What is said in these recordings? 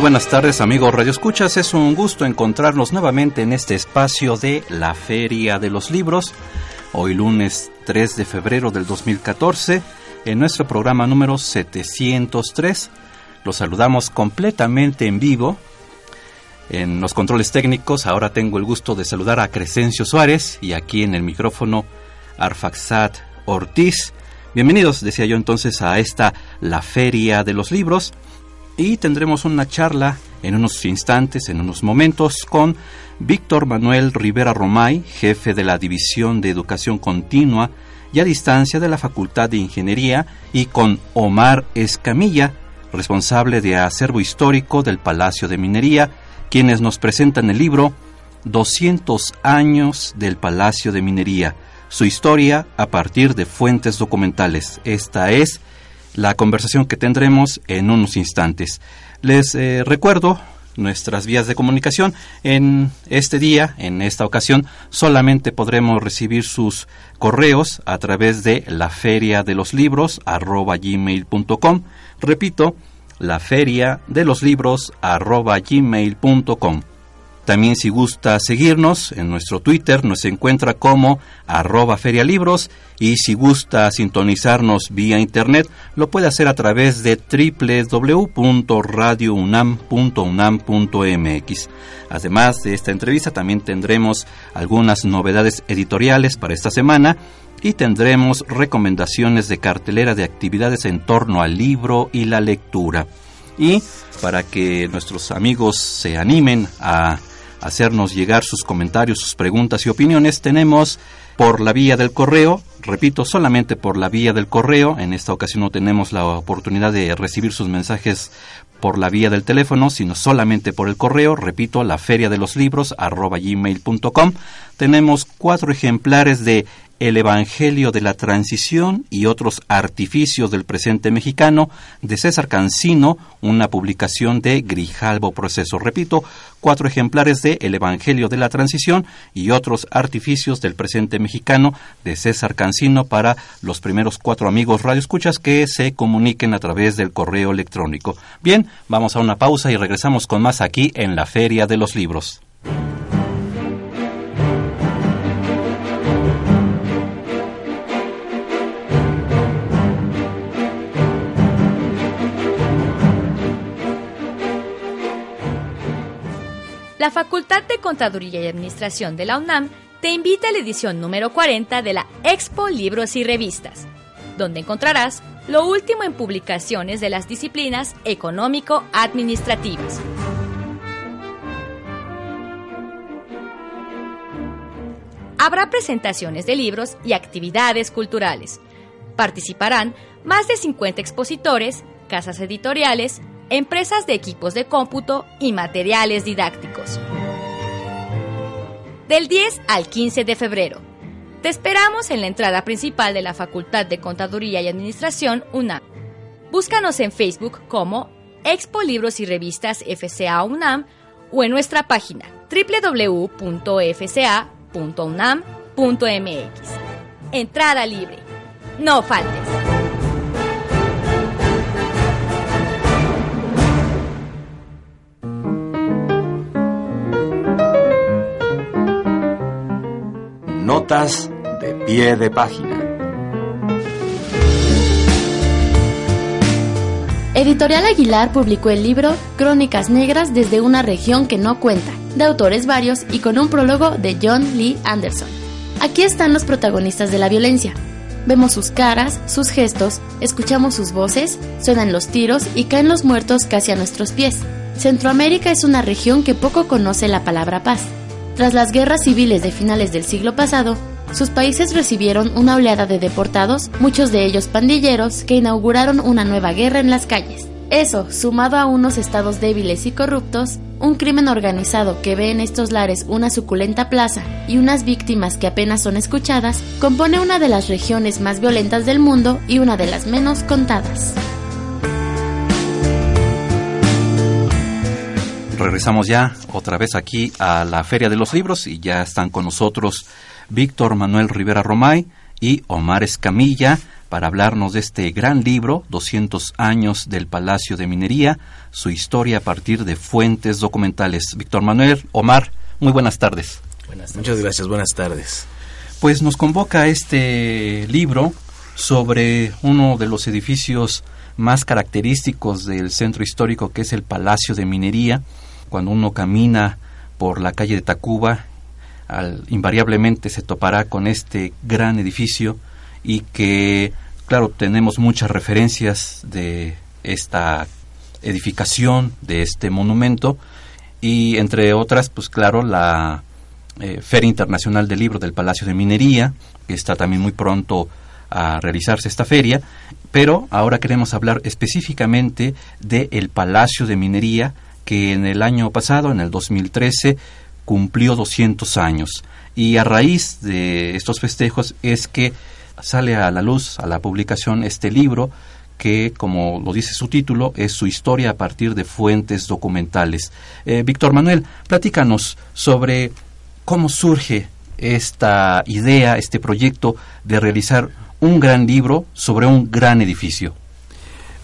Buenas tardes amigos Radio Escuchas, es un gusto encontrarnos nuevamente en este espacio de la Feria de los Libros, hoy lunes 3 de febrero del 2014, en nuestro programa número 703. Los saludamos completamente en vivo. En los controles técnicos ahora tengo el gusto de saludar a Crescencio Suárez y aquí en el micrófono Arfaxat Ortiz. Bienvenidos, decía yo entonces, a esta La Feria de los Libros y tendremos una charla en unos instantes, en unos momentos, con Víctor Manuel Rivera Romay, jefe de la División de Educación Continua y a distancia de la Facultad de Ingeniería, y con Omar Escamilla, responsable de acervo histórico del Palacio de Minería, quienes nos presentan el libro 200 años del Palacio de Minería, su historia a partir de fuentes documentales. Esta es la conversación que tendremos en unos instantes. Les eh, recuerdo nuestras vías de comunicación. En este día, en esta ocasión, solamente podremos recibir sus correos a través de la feria de los libros gmail.com. Repito, la feria de los libros gmail.com. También si gusta seguirnos en nuestro Twitter nos encuentra como arroba ferialibros y si gusta sintonizarnos vía internet lo puede hacer a través de www.radiounam.unam.mx. Además de esta entrevista también tendremos algunas novedades editoriales para esta semana y tendremos recomendaciones de cartelera de actividades en torno al libro y la lectura. Y para que nuestros amigos se animen a hacernos llegar sus comentarios, sus preguntas y opiniones, tenemos por la vía del correo, repito, solamente por la vía del correo, en esta ocasión no tenemos la oportunidad de recibir sus mensajes por la vía del teléfono, sino solamente por el correo, repito, la feria de los libros arroba gmail.com. Tenemos cuatro ejemplares de el Evangelio de la Transición y otros artificios del presente mexicano de César Cancino, una publicación de Grijalbo Proceso. Repito, cuatro ejemplares de El Evangelio de la Transición y otros artificios del presente mexicano de César Cancino para los primeros cuatro amigos radioescuchas que se comuniquen a través del correo electrónico. Bien, vamos a una pausa y regresamos con más aquí en la Feria de los Libros. La Facultad de Contaduría y Administración de la UNAM te invita a la edición número 40 de la Expo Libros y Revistas, donde encontrarás lo último en publicaciones de las disciplinas económico-administrativas. Habrá presentaciones de libros y actividades culturales. Participarán más de 50 expositores, casas editoriales, empresas de equipos de cómputo y materiales didácticos. Del 10 al 15 de febrero. Te esperamos en la entrada principal de la Facultad de Contaduría y Administración UNAM. Búscanos en Facebook como Expo Libros y Revistas FCA UNAM o en nuestra página www.fca.unam.mx. Entrada libre. No faltes. De pie de página. Editorial Aguilar publicó el libro Crónicas Negras desde una región que no cuenta, de autores varios y con un prólogo de John Lee Anderson. Aquí están los protagonistas de la violencia. Vemos sus caras, sus gestos, escuchamos sus voces, suenan los tiros y caen los muertos casi a nuestros pies. Centroamérica es una región que poco conoce la palabra paz. Tras las guerras civiles de finales del siglo pasado, sus países recibieron una oleada de deportados, muchos de ellos pandilleros, que inauguraron una nueva guerra en las calles. Eso, sumado a unos estados débiles y corruptos, un crimen organizado que ve en estos lares una suculenta plaza y unas víctimas que apenas son escuchadas, compone una de las regiones más violentas del mundo y una de las menos contadas. Regresamos ya otra vez aquí a la Feria de los Libros y ya están con nosotros Víctor Manuel Rivera Romay y Omar Escamilla para hablarnos de este gran libro, 200 años del Palacio de Minería, su historia a partir de fuentes documentales. Víctor Manuel, Omar, muy buenas tardes. Buenas tardes. Muchas gracias, buenas tardes. Pues nos convoca este libro sobre uno de los edificios más característicos del centro histórico que es el Palacio de Minería, cuando uno camina por la calle de Tacuba, invariablemente se topará con este gran edificio y que, claro, tenemos muchas referencias de esta edificación, de este monumento, y entre otras, pues claro, la eh, Feria Internacional del Libro del Palacio de Minería, que está también muy pronto a realizarse esta feria, pero ahora queremos hablar específicamente del Palacio de Minería, que en el año pasado, en el 2013, cumplió 200 años. Y a raíz de estos festejos es que sale a la luz, a la publicación, este libro que, como lo dice su título, es su historia a partir de fuentes documentales. Eh, Víctor Manuel, platícanos sobre cómo surge esta idea, este proyecto de realizar un gran libro sobre un gran edificio.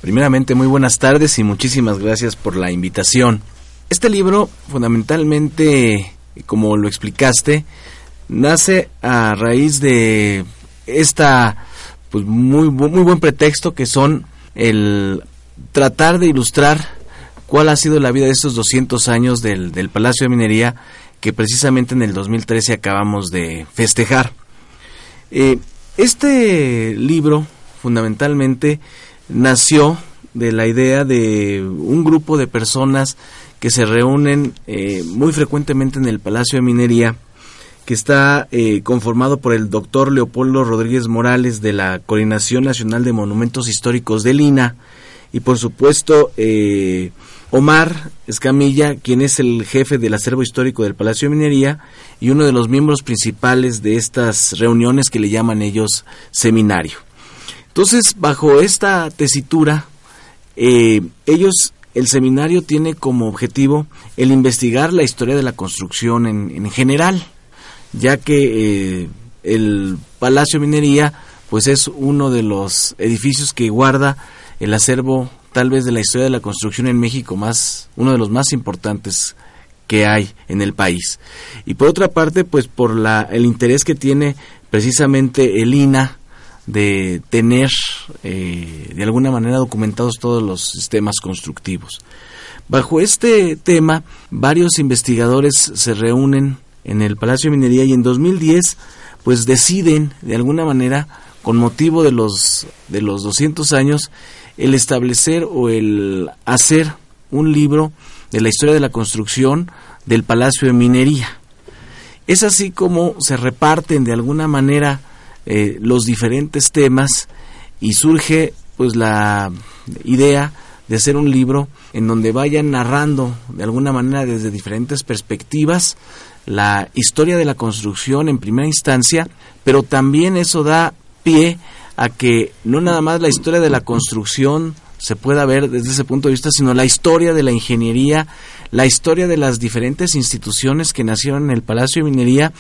Primeramente, muy buenas tardes y muchísimas gracias por la invitación. Este libro, fundamentalmente, como lo explicaste, nace a raíz de esta pues muy muy buen pretexto que son el tratar de ilustrar cuál ha sido la vida de estos 200 años del, del Palacio de Minería que precisamente en el 2013 acabamos de festejar. Eh, este libro fundamentalmente nació de la idea de un grupo de personas que se reúnen eh, muy frecuentemente en el Palacio de Minería, que está eh, conformado por el doctor Leopoldo Rodríguez Morales de la Coordinación Nacional de Monumentos Históricos del INA y por supuesto eh, Omar Escamilla, quien es el jefe del acervo histórico del Palacio de Minería y uno de los miembros principales de estas reuniones que le llaman ellos seminario. Entonces, bajo esta tesitura, eh, ellos, el seminario tiene como objetivo el investigar la historia de la construcción en, general, ya que eh, el Palacio Minería, pues es uno de los edificios que guarda el acervo tal vez de la historia de la construcción en México más, uno de los más importantes que hay en el país. Y por otra parte, pues por la, el interés que tiene precisamente el INA de tener eh, de alguna manera documentados todos los sistemas constructivos. Bajo este tema, varios investigadores se reúnen en el Palacio de Minería y en 2010 pues deciden de alguna manera con motivo de los de los 200 años el establecer o el hacer un libro de la historia de la construcción del Palacio de Minería. Es así como se reparten de alguna manera eh, los diferentes temas y surge pues la idea de hacer un libro en donde vayan narrando de alguna manera desde diferentes perspectivas la historia de la construcción en primera instancia, pero también eso da pie a que no nada más la historia de la construcción se pueda ver desde ese punto de vista, sino la historia de la ingeniería, la historia de las diferentes instituciones que nacieron en el Palacio de Minería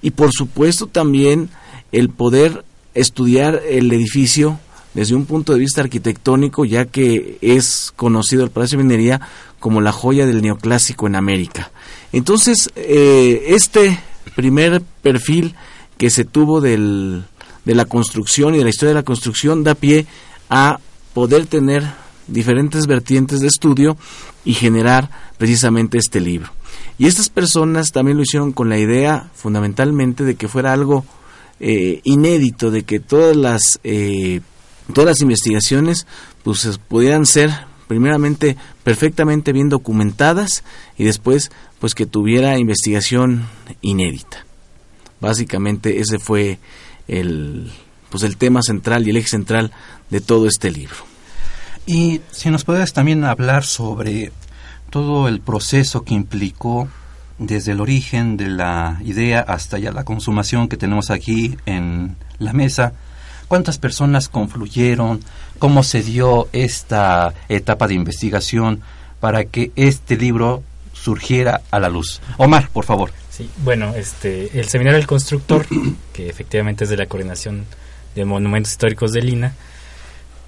y por supuesto también el poder estudiar el edificio desde un punto de vista arquitectónico, ya que es conocido el Palacio de Minería como la joya del neoclásico en América. Entonces, eh, este primer perfil que se tuvo del, de la construcción y de la historia de la construcción da pie a poder tener diferentes vertientes de estudio y generar precisamente este libro. Y estas personas también lo hicieron con la idea fundamentalmente de que fuera algo eh, inédito, de que todas las, eh, todas las investigaciones pues, pudieran ser primeramente perfectamente bien documentadas y después pues que tuviera investigación inédita. Básicamente ese fue el pues el tema central y el eje central de todo este libro. Y si nos puedes también hablar sobre todo el proceso que implicó desde el origen de la idea hasta ya la consumación que tenemos aquí en la mesa, cuántas personas confluyeron, cómo se dio esta etapa de investigación para que este libro surgiera a la luz. Omar, por favor. Sí, bueno, este, el Seminario del Constructor, que efectivamente es de la Coordinación de Monumentos Históricos de Lina,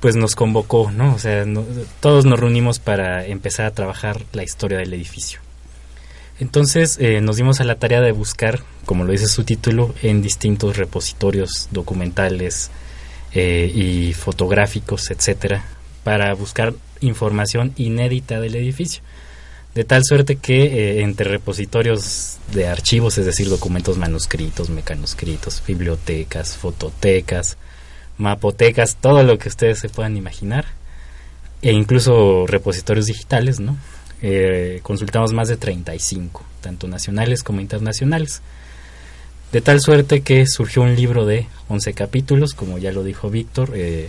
pues nos convocó, ¿no? O sea, todos nos reunimos para empezar a trabajar la historia del edificio. Entonces eh, nos dimos a la tarea de buscar, como lo dice su título, en distintos repositorios documentales eh, y fotográficos, etcétera, para buscar información inédita del edificio. De tal suerte que eh, entre repositorios de archivos, es decir, documentos manuscritos, mecanoscritos, bibliotecas, fototecas, mapotecas, todo lo que ustedes se puedan imaginar, e incluso repositorios digitales, ¿no? Eh, consultamos más de 35, tanto nacionales como internacionales. De tal suerte que surgió un libro de 11 capítulos, como ya lo dijo Víctor, eh,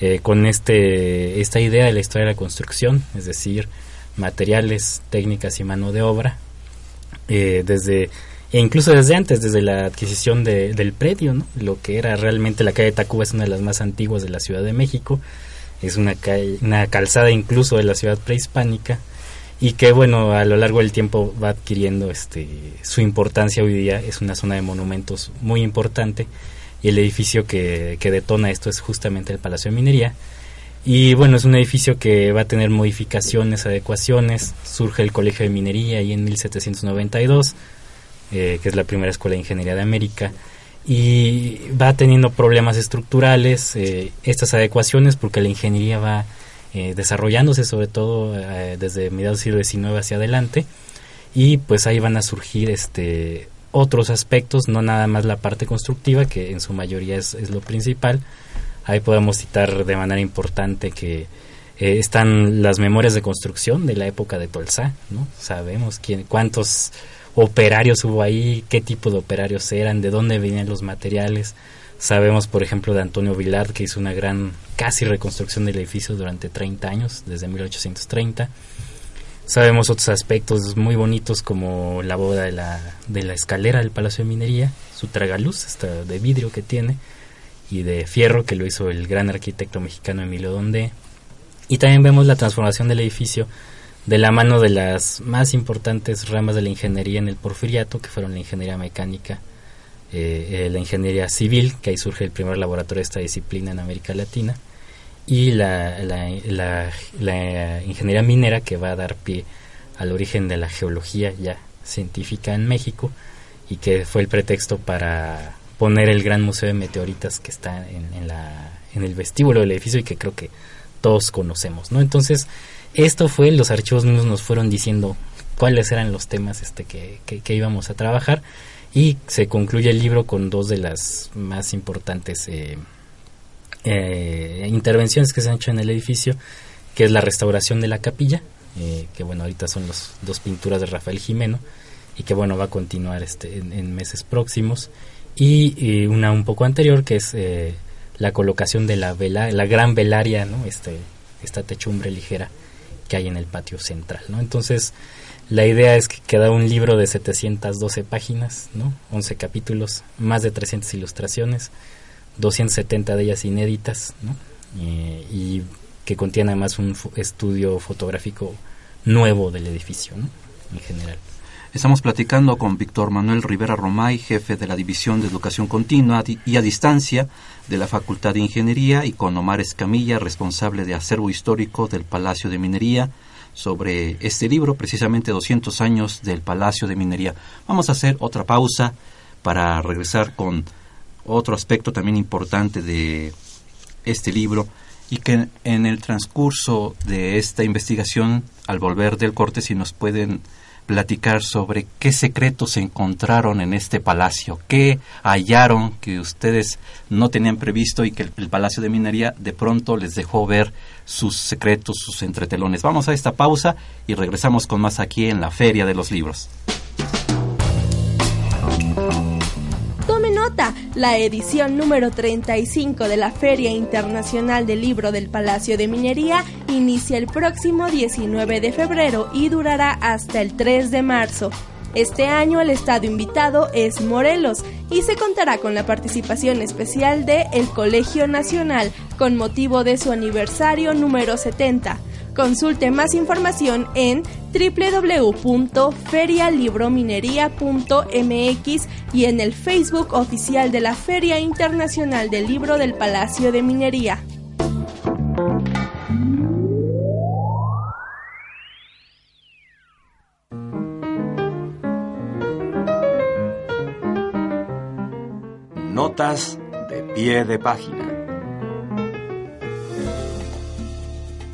eh, con este, esta idea de la historia de la construcción, es decir, materiales, técnicas y mano de obra, desde e incluso desde antes, desde la adquisición del predio, ¿no? lo que era realmente la calle Tacuba es una de las más antiguas de la Ciudad de México, es una, calle, una calzada incluso de la ciudad prehispánica y que bueno a lo largo del tiempo va adquiriendo este su importancia. Hoy día es una zona de monumentos muy importante y el edificio que, que detona esto es justamente el Palacio de Minería. Y bueno es un edificio que va a tener modificaciones adecuaciones. Surge el Colegio de Minería ahí en 1792 eh, que es la primera escuela de ingeniería de América, y va teniendo problemas estructurales, eh, estas adecuaciones, porque la ingeniería va eh, desarrollándose sobre todo desde mediados del siglo XIX hacia adelante, y pues ahí van a surgir este otros aspectos, no nada más la parte constructiva, que en su mayoría es, lo principal. Ahí podemos citar de manera importante que están las memorias de construcción de la época de Tolsá, ¿no? Sabemos quién, cuántos operarios hubo ahí, qué tipo de operarios eran, de dónde venían los materiales. Sabemos, por ejemplo, de Antonio Villar, que hizo una gran casi reconstrucción del edificio durante 30 años, desde 1830. Sabemos otros aspectos muy bonitos como la boda de la, de la escalera del Palacio de Minería, su tragaluz esta de vidrio que tiene, y de fierro que lo hizo el gran arquitecto mexicano Emilio Donde. Y también vemos la transformación del edificio de la mano de las más importantes ramas de la ingeniería en el porfiriato, que fueron la ingeniería mecánica, eh, eh, la ingeniería civil, que ahí surge el primer laboratorio de esta disciplina en América Latina, y la, la, ingeniería minera, que va a dar pie al origen de la geología ya científica en México, y que fue el pretexto para poner el gran museo de meteoritas que está en, la, en el vestíbulo del edificio y que creo que todos conocemos, ¿no? Entonces, esto fue, los archivos mismos nos fueron diciendo cuáles eran los temas este, que, que, íbamos a trabajar y se concluye el libro con dos de las más importantes eh, eh, intervenciones que se han hecho en el edificio, que es la restauración de la capilla, eh, que bueno, ahorita son los dos pinturas de Rafael Jimeno y que bueno, va a continuar este, en, meses próximos, y, una un poco anterior que es la colocación de la vela, la gran velaria, ¿no? este, esta techumbre ligera que hay en el patio central, ¿no? Entonces, la idea es que queda un libro de 712 páginas, ¿no? 11 capítulos, más de 300 ilustraciones, 270 de ellas inéditas, ¿no? Eh, y que contiene además un estudio fotográfico nuevo del edificio, ¿no? En general. Estamos platicando con Víctor Manuel Rivera Romay, jefe de la División de Educación Continua y a Distancia de la Facultad de Ingeniería, y con Omar Escamilla, responsable de acervo histórico del Palacio de Minería, sobre este libro, precisamente 200 años del Palacio de Minería. Vamos a hacer otra pausa para regresar con otro aspecto también importante de este libro y que en el transcurso de esta investigación, al volver del corte, si nos pueden platicar sobre qué secretos encontraron en este palacio, qué hallaron que ustedes no tenían previsto y que el, el, Palacio de Minería de pronto les dejó ver sus secretos, sus entretelones. Vamos a esta pausa y regresamos con más aquí en la Feria de los Libros. La edición número 35 de la Feria Internacional del Libro del Palacio de Minería inicia el próximo 19 de febrero y durará hasta el 3 de marzo. Este año el estado invitado es Morelos y se contará con la participación especial de el Colegio Nacional con motivo de su aniversario número 70. Consulte más información en www.ferialibrominería.mx y en el Facebook oficial de la Feria Internacional del Libro del Palacio de Minería. Notas de pie de página.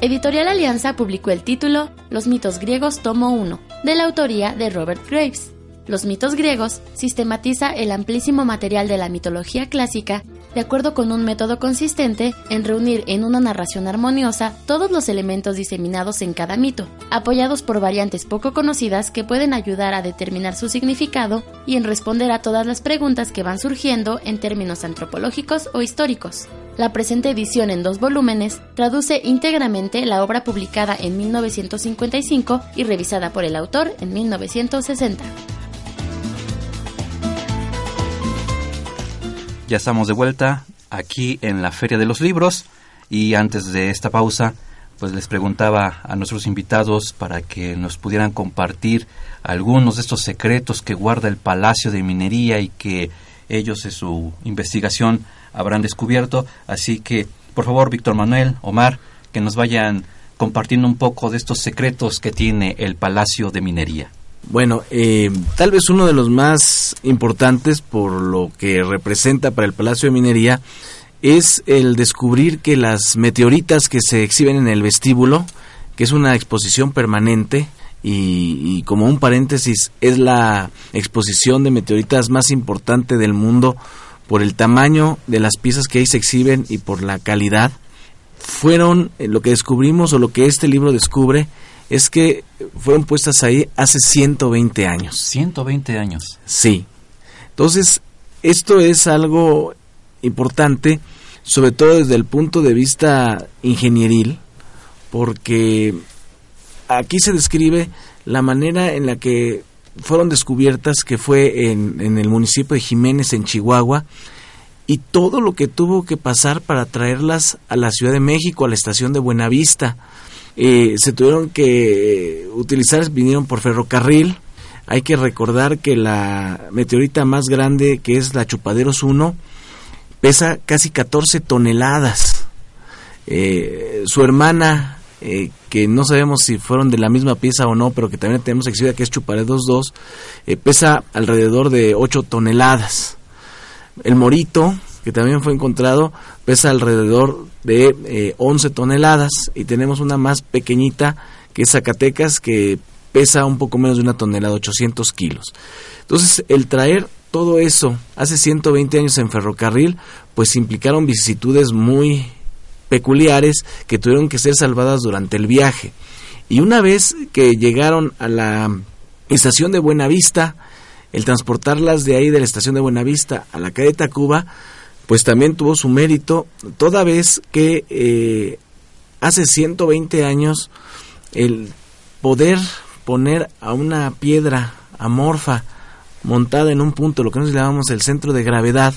Editorial Alianza publicó el título Los mitos griegos tomo 1, de la autoría de Robert Graves. Los mitos griegos sistematiza el amplísimo material de la mitología clásica de acuerdo con un método consistente en reunir en una narración armoniosa todos los elementos diseminados en cada mito, apoyados por variantes poco conocidas que pueden ayudar a determinar su significado y en responder a todas las preguntas que van surgiendo en términos antropológicos o históricos. La presente edición en dos volúmenes traduce íntegramente la obra publicada en 1955 y revisada por el autor en 1960. Ya estamos de vuelta aquí en la Feria de los Libros y antes de esta pausa pues les preguntaba a nuestros invitados para que nos pudieran compartir algunos de estos secretos que guarda el Palacio de Minería y que ellos en su investigación habrán descubierto. Así que, por favor, Víctor Manuel, Omar, que nos vayan compartiendo un poco de estos secretos que tiene el Palacio de Minería. Bueno, eh, tal vez uno de los más importantes por lo que representa para el Palacio de Minería es el descubrir que las meteoritas que se exhiben en el vestíbulo, que es una exposición permanente, y, y, como un paréntesis, es la exposición de meteoritas más importante del mundo por el tamaño de las piezas que ahí se exhiben y por la calidad, fueron lo que descubrimos o lo que este libro descubre es que fueron puestas ahí hace 120 años. 120 años. Sí. Entonces, esto es algo importante, sobre todo desde el punto de vista ingenieril, porque aquí se describe la manera en la que fueron descubiertas, que fue en, en el municipio de Jiménez, en Chihuahua, y todo lo que tuvo que pasar para traerlas a la Ciudad de México, a la estación de Buenavista. Eh, se tuvieron que utilizar, vinieron por ferrocarril. Hay que recordar que la meteorita más grande, que es la Chupaderos 1, pesa casi 14 toneladas. Eh, su hermana, eh, que no sabemos si fueron de la misma pieza o no, pero que también tenemos exhibida, que es Chupaderos 2, eh, pesa alrededor de 8 toneladas. El morito, que también fue encontrado, pesa alrededor de eh, 11 toneladas y tenemos una más pequeñita que es Zacatecas que pesa un poco menos de una tonelada, 800 kilos. Entonces, el traer todo eso hace 120 años en ferrocarril, pues implicaron vicisitudes muy peculiares que tuvieron que ser salvadas durante el viaje. Y una vez que llegaron a la estación de Buenavista, el transportarlas de ahí de la estación de Buenavista a la calle Tacuba, pues también tuvo su mérito, toda vez que eh, hace 120 años el poder poner a una piedra amorfa montada en un punto, lo que nos llamamos el centro de gravedad,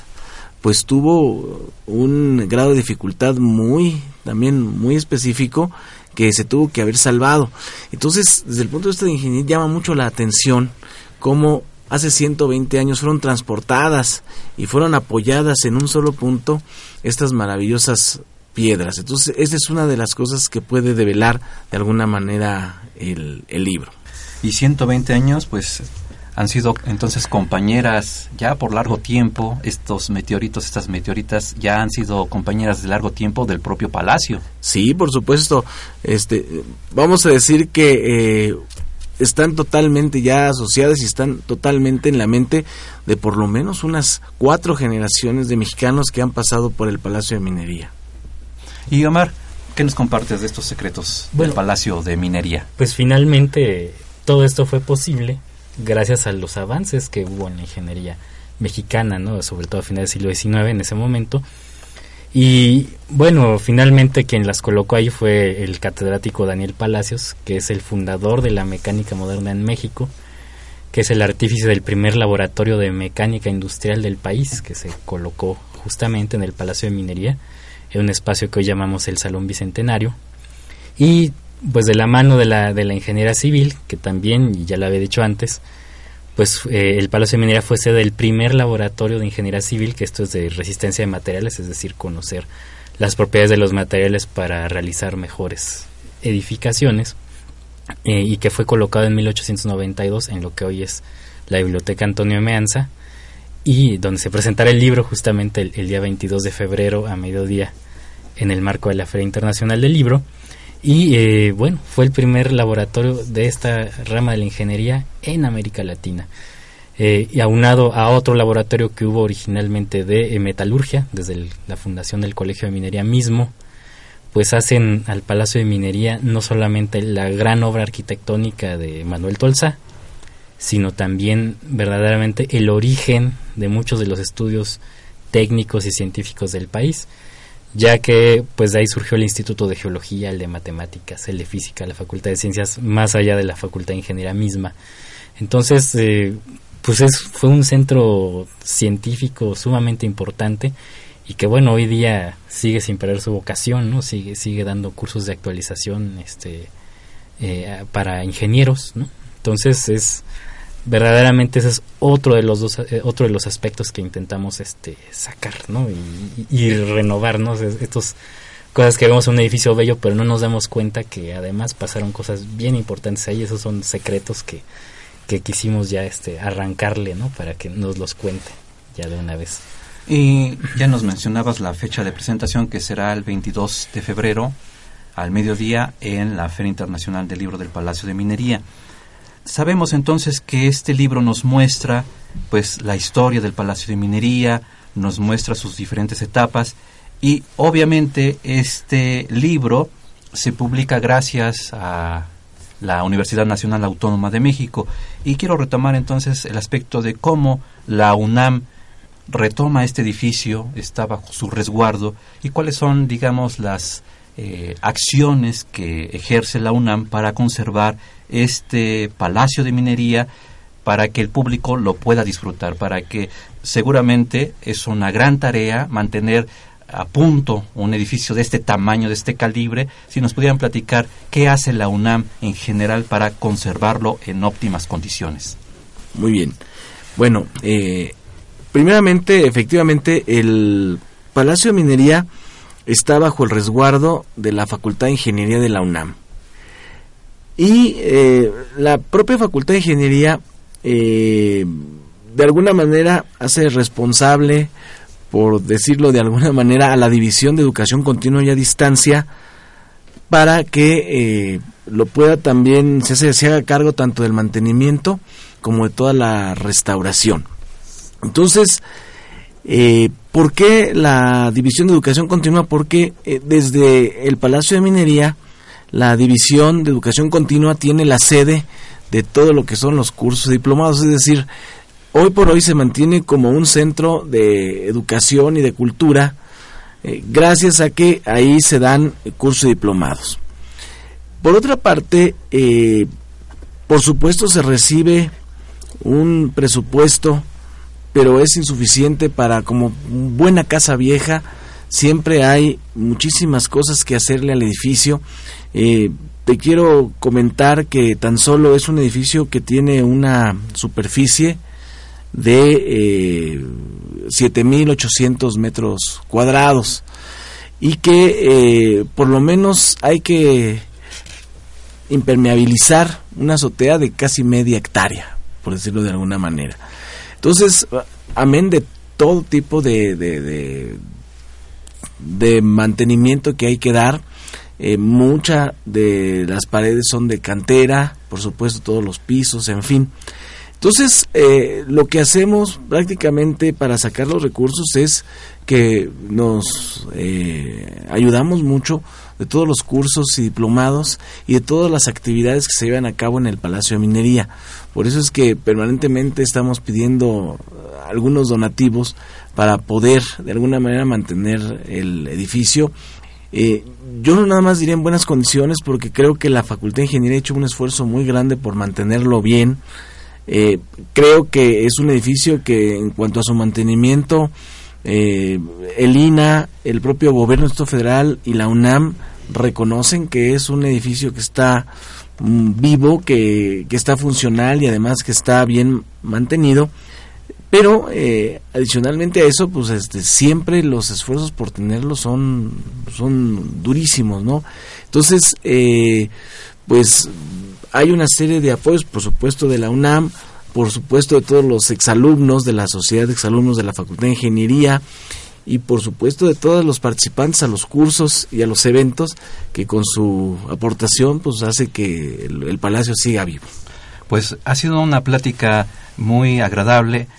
pues tuvo un grado de dificultad muy, también muy específico que se tuvo que haber salvado. Entonces, desde el punto de vista de ingeniería, llama mucho la atención cómo hace 120 años fueron transportadas y fueron apoyadas en un solo punto estas maravillosas piedras. Entonces, esa es una de las cosas que puede develar de alguna manera el, el libro. Y 120 años, pues Han sido entonces compañeras ya por largo tiempo, estos meteoritos, estas meteoritas ya han sido compañeras de largo tiempo del propio palacio. Sí, por supuesto. Este, vamos a decir que eh, están totalmente ya asociadas y están totalmente en la mente de por lo menos unas cuatro generaciones de mexicanos que han pasado por el Palacio de Minería. Y Omar, ¿qué nos compartes de estos secretos del Palacio de Minería? Pues finalmente todo esto fue posible gracias a los avances que hubo en la ingeniería mexicana, ¿no? sobre todo a finales del siglo XIX en ese momento. Y bueno, finalmente quien las colocó ahí fue el catedrático Daniel Palacios, que es el fundador de la mecánica moderna en México, que es el artífice del primer laboratorio de mecánica industrial del país, que se colocó justamente en el Palacio de Minería, en un espacio que hoy llamamos el Salón Bicentenario. Y pues de la mano de la, de la ingeniería civil, que también, ya lo había dicho antes, pues eh, el Palacio de Minería fue sede del primer laboratorio de ingeniería civil, que esto es de resistencia de materiales, es decir, conocer las propiedades de los materiales para realizar mejores edificaciones, eh, y que fue colocado en 1892 en lo que hoy es la Biblioteca Antonio Meanza, y donde se presentará el libro justamente el, el día 22 de febrero a mediodía en el marco de la Feria Internacional del Libro. Y eh, bueno, fue el primer laboratorio de esta rama de la ingeniería en América Latina. Eh, y aunado a otro laboratorio que hubo originalmente de eh, metalurgia, desde la fundación del Colegio de Minería mismo, pues hacen al Palacio de Minería no solamente la gran obra arquitectónica de Manuel Tolsa, sino también verdaderamente el origen de muchos de los estudios técnicos y científicos del país ya que pues de ahí surgió el Instituto de Geología, el de Matemáticas, el de Física, la Facultad de Ciencias, más allá de la Facultad de Ingeniería misma. Entonces, eh, pues es, fue un centro científico sumamente importante y que bueno, hoy día sigue sin perder su vocación, ¿no? Sigue, sigue dando cursos de actualización este, eh, para ingenieros, ¿no? Entonces es verdaderamente ese es otro de los dos eh, otro de los aspectos que intentamos este sacar no y, renovarnos estos cosas que vemos en un edificio bello pero no nos damos cuenta que además pasaron cosas bien importantes ahí. Esos son secretos que, que quisimos ya este arrancarle no para que nos los cuente ya de una vez. Y ya nos mencionabas la fecha de presentación que será el 22 de febrero al mediodía en la Feria Internacional del Libro del Palacio de Minería Sabemos entonces que este libro nos muestra pues la historia del Palacio de Minería, nos muestra sus diferentes etapas y obviamente este libro se publica gracias a la Universidad Nacional Autónoma de México. Y quiero retomar entonces el aspecto de cómo la UNAM retoma este edificio, está bajo su resguardo y cuáles son digamos las eh, acciones que ejerce la UNAM para conservar este palacio de minería para que el público lo pueda disfrutar, para que seguramente es una gran tarea mantener a punto un edificio de este tamaño, de este calibre, si nos pudieran platicar qué hace la UNAM en general para conservarlo en óptimas condiciones. Muy bien. Bueno, eh, primeramente, efectivamente, el Palacio de Minería está bajo el resguardo de la Facultad de Ingeniería de la UNAM. Y eh, la propia Facultad de Ingeniería eh, de alguna manera hace responsable, por decirlo de alguna manera, a la División de Educación Continua y a Distancia para que eh, lo pueda también, se, haga cargo tanto del mantenimiento como de toda la restauración. Entonces, eh, ¿por qué la División de Educación Continua? Porque desde el Palacio de Minería la División de Educación Continua tiene la sede de todo lo que son los cursos diplomados, es decir, hoy por hoy se mantiene como un centro de educación y de cultura, eh, gracias a que ahí se dan cursos diplomados. Por otra parte, eh, por supuesto se recibe un presupuesto, pero es insuficiente para como buena casa vieja, siempre hay muchísimas cosas que hacerle al edificio eh, te quiero comentar que tan solo es un edificio que tiene una superficie de eh, 7.800 metros cuadrados y que eh, por lo menos hay que impermeabilizar una azotea de casi media hectárea por decirlo de alguna manera. Entonces, amén de todo tipo de, mantenimiento que hay que dar, eh, muchas de las paredes son de cantera, por supuesto todos los pisos, en fin. Entonces, eh, lo que hacemos prácticamente para sacar los recursos es que nos eh, ayudamos mucho de todos los cursos y diplomados y de todas las actividades que se llevan a cabo en el Palacio de Minería. Por eso es que permanentemente estamos pidiendo algunos donativos para poder de alguna manera mantener el edificio. Eh, yo nada más diría en buenas condiciones porque creo que la Facultad de Ingeniería ha hecho un esfuerzo muy grande por mantenerlo bien, eh, creo que es un edificio que en cuanto a su mantenimiento, eh, el INA, el propio gobierno federal y la UNAM reconocen que es un edificio que está mm, vivo, que, que, está funcional y además que está bien mantenido. Pero eh, adicionalmente a eso, pues este, siempre los esfuerzos por tenerlo son, son durísimos, ¿no? Entonces, pues hay una serie de apoyos, por supuesto, de la UNAM, por supuesto, de todos los exalumnos de la Sociedad de Exalumnos de la Facultad de Ingeniería y, por supuesto, de todos los participantes a los cursos y a los eventos que con su aportación pues hace que el, el Palacio siga vivo. Pues ha sido una plática muy agradable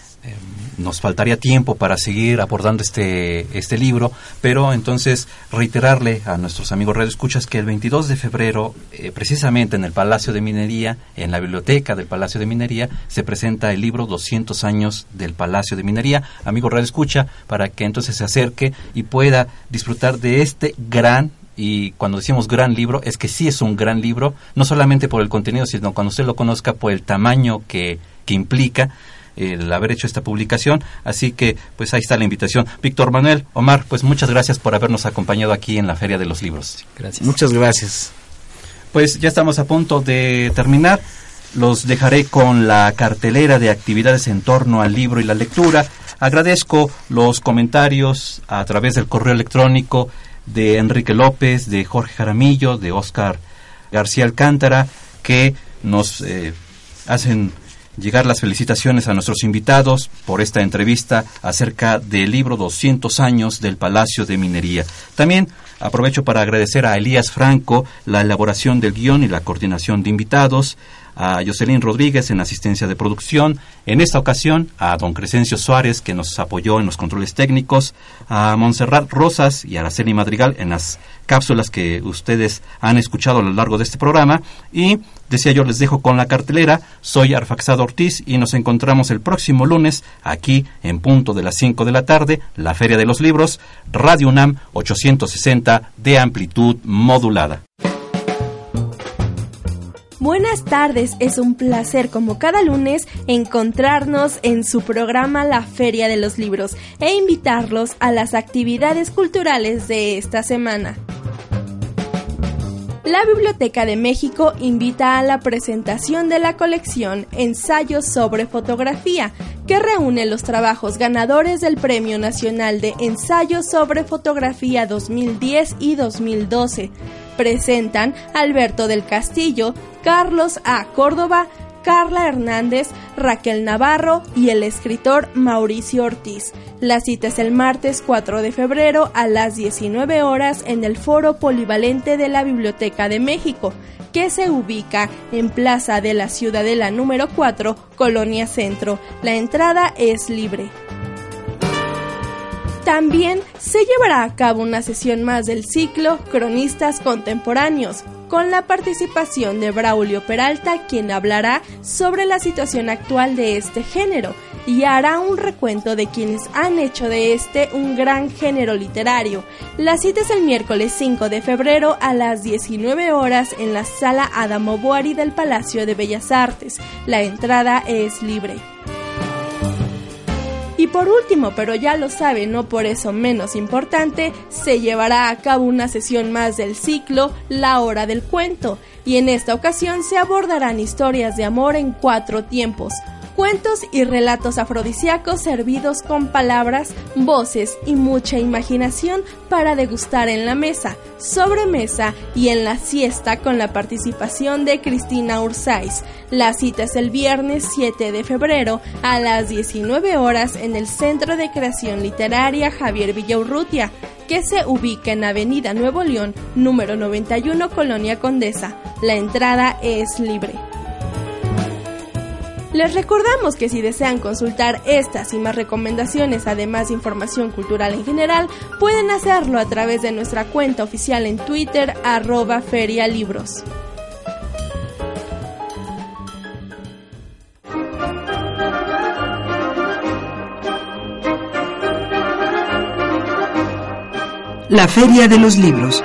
nos faltaría tiempo para seguir abordando este, este libro, pero entonces reiterarle a nuestros amigos Radio Escuchas que el 22 de febrero, eh, precisamente en el Palacio de Minería, en la biblioteca del Palacio de Minería, se presenta el libro 200 años del Palacio de Minería. Amigo Radio Escucha, para que entonces se acerque y pueda disfrutar de este gran y cuando decimos gran libro, es que sí es un gran libro, no solamente por el contenido, sino cuando usted lo conozca por el tamaño que, que implica el haber hecho esta publicación. Así que, pues ahí está la invitación. Víctor Manuel, Omar, pues muchas gracias por habernos acompañado aquí en la Feria de los Libros. Gracias. Muchas gracias. Pues ya estamos a punto de terminar. Los dejaré con la cartelera de actividades en torno al libro y la lectura. Agradezco los comentarios a través del correo electrónico de Enrique López, de Jorge Jaramillo, de Oscar García Alcántara, que nos eh, hacen llegar las felicitaciones a nuestros invitados por esta entrevista acerca del libro 200 años del Palacio de Minería. También aprovecho para agradecer a Elías Franco la elaboración del guion y la coordinación de invitados, a Jocelyn Rodríguez en asistencia de producción, en esta ocasión a don Crescencio Suárez que nos apoyó en los controles técnicos, a Montserrat Rosas y a Araceli Madrigal en las cápsulas que ustedes han escuchado a lo largo de este programa y decía yo les dejo con la cartelera, soy Arfaxado Ortiz y nos encontramos el próximo lunes aquí en punto de las 5 de la tarde, la Feria de los Libros, Radio UNAM 860 de amplitud modulada. Buenas tardes, es un placer como cada lunes encontrarnos en su programa La Feria de los Libros e invitarlos a las actividades culturales de esta semana. La Biblioteca de México invita a la presentación de la colección Ensayos sobre Fotografía, que reúne los trabajos ganadores del Premio Nacional de Ensayos sobre Fotografía 2010 y 2012 presentan Alberto del Castillo, Carlos A. Córdoba, Carla Hernández, Raquel Navarro y el escritor Mauricio Ortiz. La cita es el martes 4 de febrero a las 19 horas en el Foro Polivalente de la Biblioteca de México, que se ubica en Plaza de la Ciudadela número 4, Colonia Centro. La entrada es libre. También se llevará a cabo una sesión más del ciclo Cronistas Contemporáneos, con la participación de Braulio Peralta, quien hablará sobre la situación actual de este género y hará un recuento de quienes han hecho de este un gran género literario. La cita es el miércoles 5 de febrero a las 19 horas en la sala Adamo Boari del Palacio de Bellas Artes. La entrada es libre. Y por último, pero ya lo sabe, no por eso menos importante, se llevará a cabo una sesión más del ciclo La Hora del Cuento, y en esta ocasión se abordarán historias de amor en cuatro tiempos, cuentos y relatos afrodisíacos servidos con palabras, voces y mucha imaginación para degustar en la mesa, sobremesa y en la siesta con la participación de Cristina Ursáis. La cita es el viernes 7 de febrero a las 19 horas en el Centro de Creación Literaria Javier Villaurrutia, que se ubica en Avenida Nuevo León, número 91, Colonia Condesa. La entrada es libre. Les recordamos que si desean consultar estas y más recomendaciones, además de información cultural en general, pueden hacerlo a través de nuestra cuenta oficial en Twitter, arroba ferialibros. La Feria de los Libros